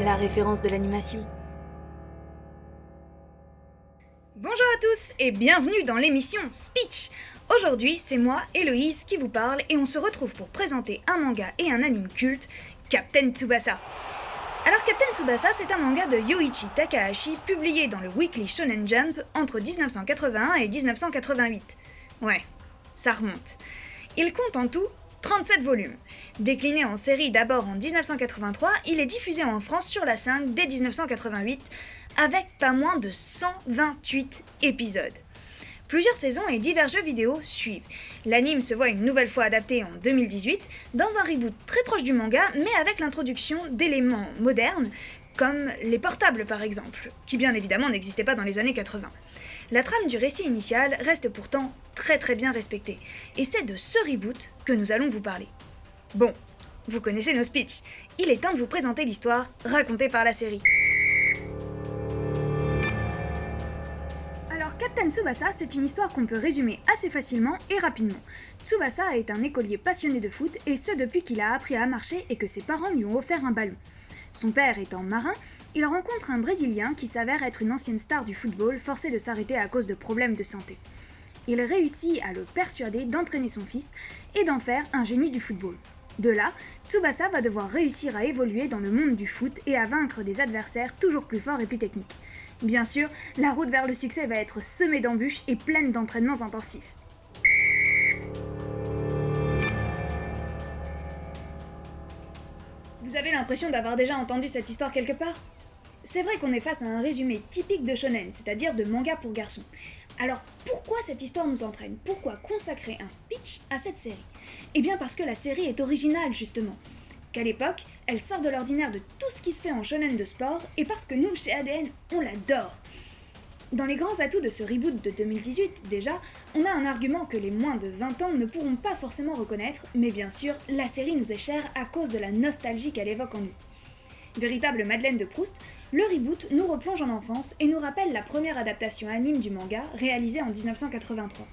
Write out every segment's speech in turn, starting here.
La référence de l'animation. Bonjour à tous et bienvenue dans l'émission Speech Aujourd'hui, c'est moi, Héloïse, qui vous parle et on se retrouve pour présenter un manga et un anime culte, Captain Tsubasa. Alors Captain Tsubasa, c'est un manga de Yoichi Takahashi publié dans le Weekly Shonen Jump entre 1981 et 1988. Ouais, ça remonte. Il compte en tout 37 volumes. Décliné en série d'abord en 1983, il est diffusé en France sur la 5 dès 1988 avec pas moins de 128 épisodes. Plusieurs saisons et divers jeux vidéo suivent. L'anime se voit une nouvelle fois adapté en 2018 dans un reboot très proche du manga mais avec l'introduction d'éléments modernes comme les portables par exemple, qui bien évidemment n'existaient pas dans les années 80. La trame du récit initial reste pourtant très bien respectée, et c'est de ce reboot que nous allons vous parler. Bon, vous connaissez nos speeches, il est temps de vous présenter l'histoire racontée par la série. Alors Captain Tsubasa, c'est une histoire qu'on peut résumer assez facilement et rapidement. Tsubasa est un écolier passionné de foot, et ce depuis qu'il a appris à marcher et que ses parents lui ont offert un ballon. Son père étant marin, il rencontre un Brésilien qui s'avère être une ancienne star du football forcé de s'arrêter à cause de problèmes de santé. Il réussit à le persuader d'entraîner son fils et d'en faire un génie du football. De là, Tsubasa va devoir réussir à évoluer dans le monde du foot et à vaincre des adversaires toujours plus forts et plus techniques. Bien sûr, la route vers le succès va être semée d'embûches et pleine d'entraînements intensifs. Vous avez l'impression d'avoir déjà entendu cette histoire quelque part? C'est vrai qu'on est face à un résumé typique de shonen, c'est-à-dire de manga pour garçons. Alors pourquoi cette histoire nous entraîne? Pourquoi consacrer un speech à cette série? Eh bien parce que la série est originale justement. Qu'à l'époque, elle sort de l'ordinaire de tout ce qui se fait en shonen de sport et parce que nous, chez ADN, on l'adore. Dans les grands atouts de ce reboot de 2018, déjà, on a un argument que les moins de 20 ans ne pourront pas forcément reconnaître, mais bien sûr, la série nous est chère à cause de la nostalgie qu'elle évoque en nous. Véritable Madeleine de Proust, le reboot nous replonge en enfance et nous rappelle la première adaptation anime du manga réalisée en 1983.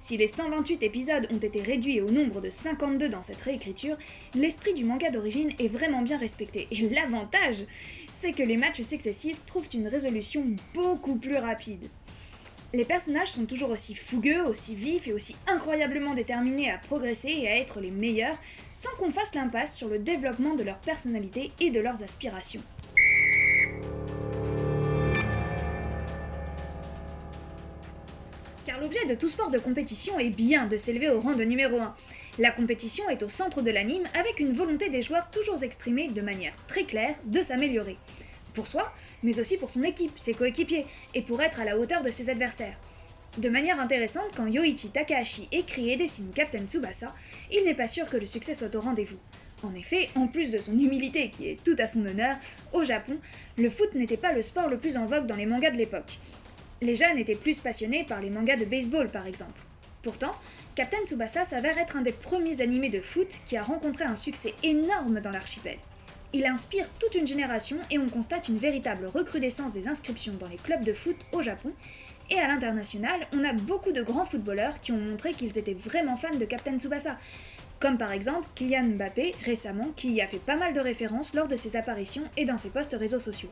Si les 128 épisodes ont été réduits au nombre de 52 dans cette réécriture, l'esprit du manga d'origine est vraiment bien respecté. Et l'avantage, c'est que les matchs successifs trouvent une résolution beaucoup plus rapide. Les personnages sont toujours aussi fougueux, aussi vifs et aussi incroyablement déterminés à progresser et à être les meilleurs, sans qu'on fasse l'impasse sur le développement de leur personnalité et de leurs aspirations. L'objet de tout sport de compétition est bien de s'élever au rang de numéro 1. La compétition est au centre de l'anime avec une volonté des joueurs toujours exprimée de manière très claire de s'améliorer. Pour soi, mais aussi pour son équipe, ses coéquipiers, et pour être à la hauteur de ses adversaires. De manière intéressante, quand Yoichi Takahashi écrit et dessine Captain Tsubasa, il n'est pas sûr que le succès soit au rendez-vous. En effet, en plus de son humilité qui est tout à son honneur, au Japon, le foot n'était pas le sport le plus en vogue dans les mangas de l'époque. Les jeunes étaient plus passionnés par les mangas de baseball par exemple. Pourtant, Captain Tsubasa s'avère être un des premiers animés de foot qui a rencontré un succès énorme dans l'archipel. Il inspire toute une génération et on constate une véritable recrudescence des inscriptions dans les clubs de foot au Japon. Et à l'international, on a beaucoup de grands footballeurs qui ont montré qu'ils étaient vraiment fans de Captain Tsubasa. Comme par exemple Kylian Mbappé récemment, qui y a fait pas mal de références lors de ses apparitions et dans ses posts réseaux sociaux.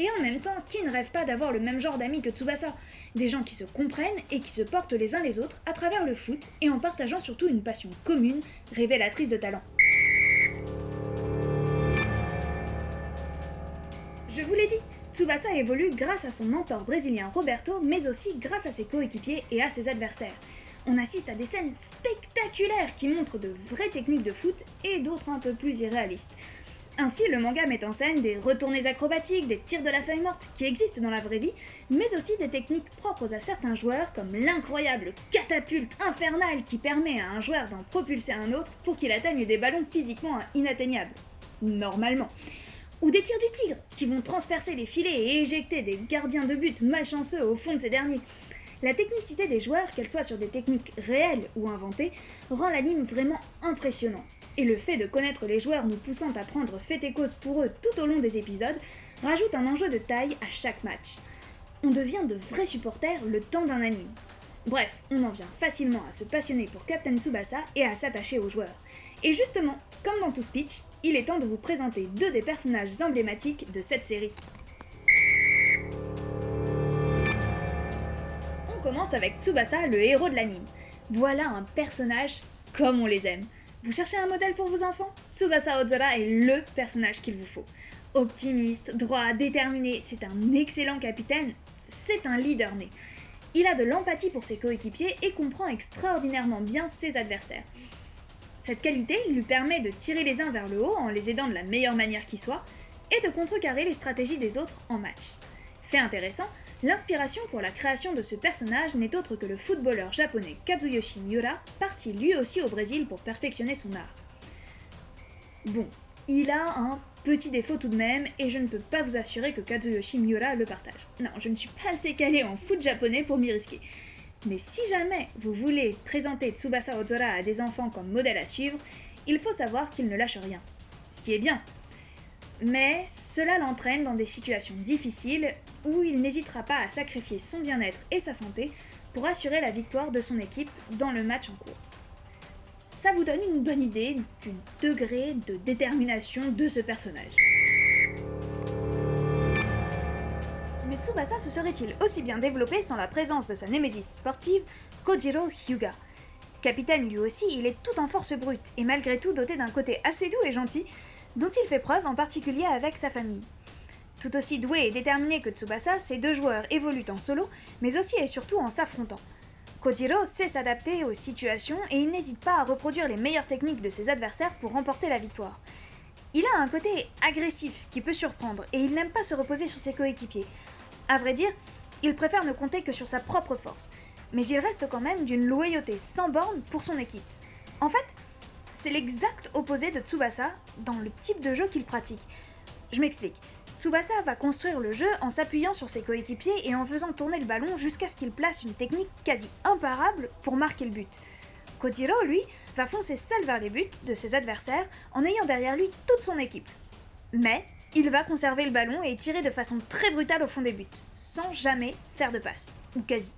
Et en même temps, qui ne rêve pas d'avoir le même genre d'amis que Tsubasa? Des gens qui se comprennent et qui se portent les uns les autres à travers le foot et en partageant surtout une passion commune, révélatrice de talent. Je vous l'ai dit, Tsubasa évolue grâce à son mentor brésilien Roberto, mais aussi grâce à ses coéquipiers et à ses adversaires. On assiste à des scènes spectaculaires qui montrent de vraies techniques de foot et d'autres un peu plus irréalistes. Ainsi, le manga met en scène des retournées acrobatiques, des tirs de la feuille morte qui existent dans la vraie vie, mais aussi des techniques propres à certains joueurs comme l'incroyable catapulte infernale qui permet à un joueur d'en propulser un autre pour qu'il atteigne des ballons physiquement inatteignables. Normalement. Ou des tirs du tigre qui vont transpercer les filets et éjecter des gardiens de but malchanceux au fond de ces derniers. La technicité des joueurs, qu'elle soit sur des techniques réelles ou inventées, rend l'anime vraiment impressionnant et le fait de connaître les joueurs nous poussant à prendre fait et cause pour eux tout au long des épisodes rajoute un enjeu de taille à chaque match. On devient de vrais supporters le temps d'un anime. Bref, on en vient facilement à se passionner pour Captain Tsubasa et à s'attacher aux joueurs. Et justement, comme dans tout speech, il est temps de vous présenter deux des personnages emblématiques de cette série. On commence avec Tsubasa, le héros de l'anime. Voilà un personnage comme on les aime. Vous cherchez un modèle pour vos enfants? Tsubasa Ozora est LE personnage qu'il vous faut. Optimiste, droit, déterminé, c'est un excellent capitaine, c'est un leader né. Il a de l'empathie pour ses coéquipiers et comprend extraordinairement bien ses adversaires. Cette qualité lui permet de tirer les uns vers le haut en les aidant de la meilleure manière qui soit et de contrecarrer les stratégies des autres en match. Fait intéressant, l'inspiration pour la création de ce personnage n'est autre que le footballeur japonais Kazuyoshi Miura, parti lui aussi au Brésil pour perfectionner son art. Bon, il a un petit défaut tout de même, et je ne peux pas vous assurer que Kazuyoshi Miura le partage. Non, je ne suis pas assez calé en foot japonais pour m'y risquer. Mais si jamais vous voulez présenter Tsubasa Ozora à des enfants comme modèle à suivre, il faut savoir qu'il ne lâche rien. Ce qui est bien. Mais cela l'entraîne dans des situations difficiles où il n'hésitera pas à sacrifier son bien-être et sa santé pour assurer la victoire de son équipe dans le match en cours. Ça vous donne une bonne idée du degré de détermination de ce personnage. Tsubasa se serait-il aussi bien développé sans la présence de sa némésis sportive, Kojiro Hyuga? Capitaine lui aussi, il est tout en force brute, et malgré tout doté d'un côté assez doux et gentil, dont il fait preuve en particulier avec sa famille. Tout aussi doué et déterminé que Tsubasa, ces deux joueurs évoluent en solo, mais aussi et surtout en s'affrontant. Kojiro sait s'adapter aux situations et il n'hésite pas à reproduire les meilleures techniques de ses adversaires pour remporter la victoire. Il a un côté agressif qui peut surprendre et il n'aime pas se reposer sur ses coéquipiers, à vrai dire, il préfère ne compter que sur sa propre force, mais il reste quand même d'une loyauté sans borne pour son équipe. En fait, c'est l'exact opposé de Tsubasa dans le type de jeu qu'il pratique. Je m'explique. Tsubasa va construire le jeu en s'appuyant sur ses coéquipiers et en faisant tourner le ballon jusqu'à ce qu'il place une technique quasi imparable pour marquer le but. Kojiro, lui, va foncer seul vers les buts de ses adversaires en ayant derrière lui toute son équipe. Mais il va conserver le ballon et tirer de façon très brutale au fond des buts, sans jamais faire de passe, ou quasi.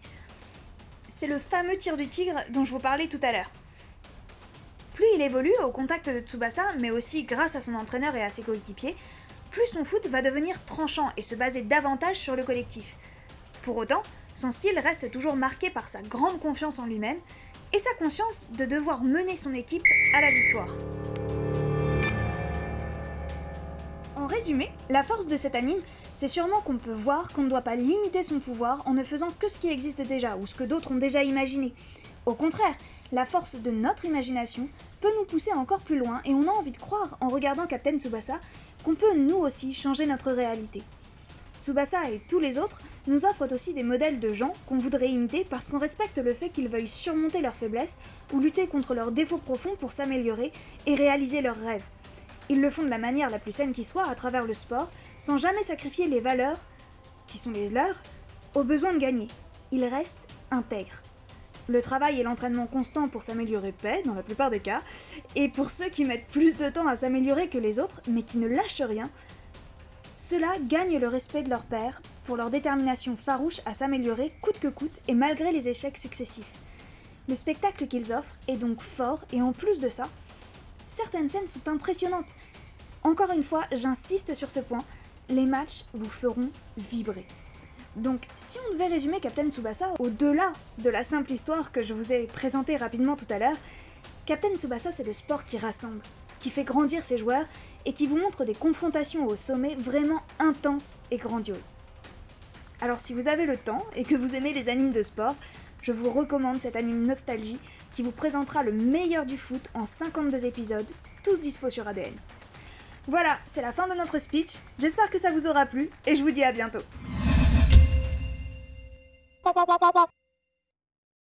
C'est le fameux tir du tigre dont je vous parlais tout à l'heure. Plus il évolue au contact de Tsubasa, mais aussi grâce à son entraîneur et à ses coéquipiers, plus son foot va devenir tranchant et se baser davantage sur le collectif. Pour autant, son style reste toujours marqué par sa grande confiance en lui-même et sa conscience de devoir mener son équipe à la victoire. En résumé, la force de cet anime, c'est sûrement qu'on peut voir qu'on ne doit pas limiter son pouvoir en ne faisant que ce qui existe déjà ou ce que d'autres ont déjà imaginé. Au contraire, la force de notre imagination peut nous pousser encore plus loin et on a envie de croire en regardant Captain Tsubasa qu'on peut nous aussi changer notre réalité. Tsubasa et tous les autres nous offrent aussi des modèles de gens qu'on voudrait imiter parce qu'on respecte le fait qu'ils veuillent surmonter leurs faiblesses ou lutter contre leurs défauts profonds pour s'améliorer et réaliser leurs rêves. Ils le font de la manière la plus saine qui soit à travers le sport, sans jamais sacrifier les valeurs, qui sont les leurs, au besoin de gagner. Ils restent intègres. Le travail et l'entraînement constant pour s'améliorer paient, dans la plupart des cas, et pour ceux qui mettent plus de temps à s'améliorer que les autres, mais qui ne lâchent rien, ceux-là gagnent le respect de leur père pour leur détermination farouche à s'améliorer coûte que coûte et malgré les échecs successifs. Le spectacle qu'ils offrent est donc fort et en plus de ça, certaines scènes sont impressionnantes. Encore une fois, j'insiste sur ce point, les matchs vous feront vibrer. Donc, si on devait résumer Captain Tsubasa au-delà de la simple histoire que je vous ai présentée rapidement tout à l'heure, Captain Tsubasa c'est le sport qui rassemble, qui fait grandir ses joueurs et qui vous montre des confrontations au sommet vraiment intenses et grandioses. Alors si vous avez le temps et que vous aimez les animes de sport, je vous recommande cet anime Nostalgie qui vous présentera le meilleur du foot en 52 épisodes, tous dispo sur ADN. Voilà, c'est la fin de notre speech, j'espère que ça vous aura plu et je vous dis à bientôt. パパパパパ。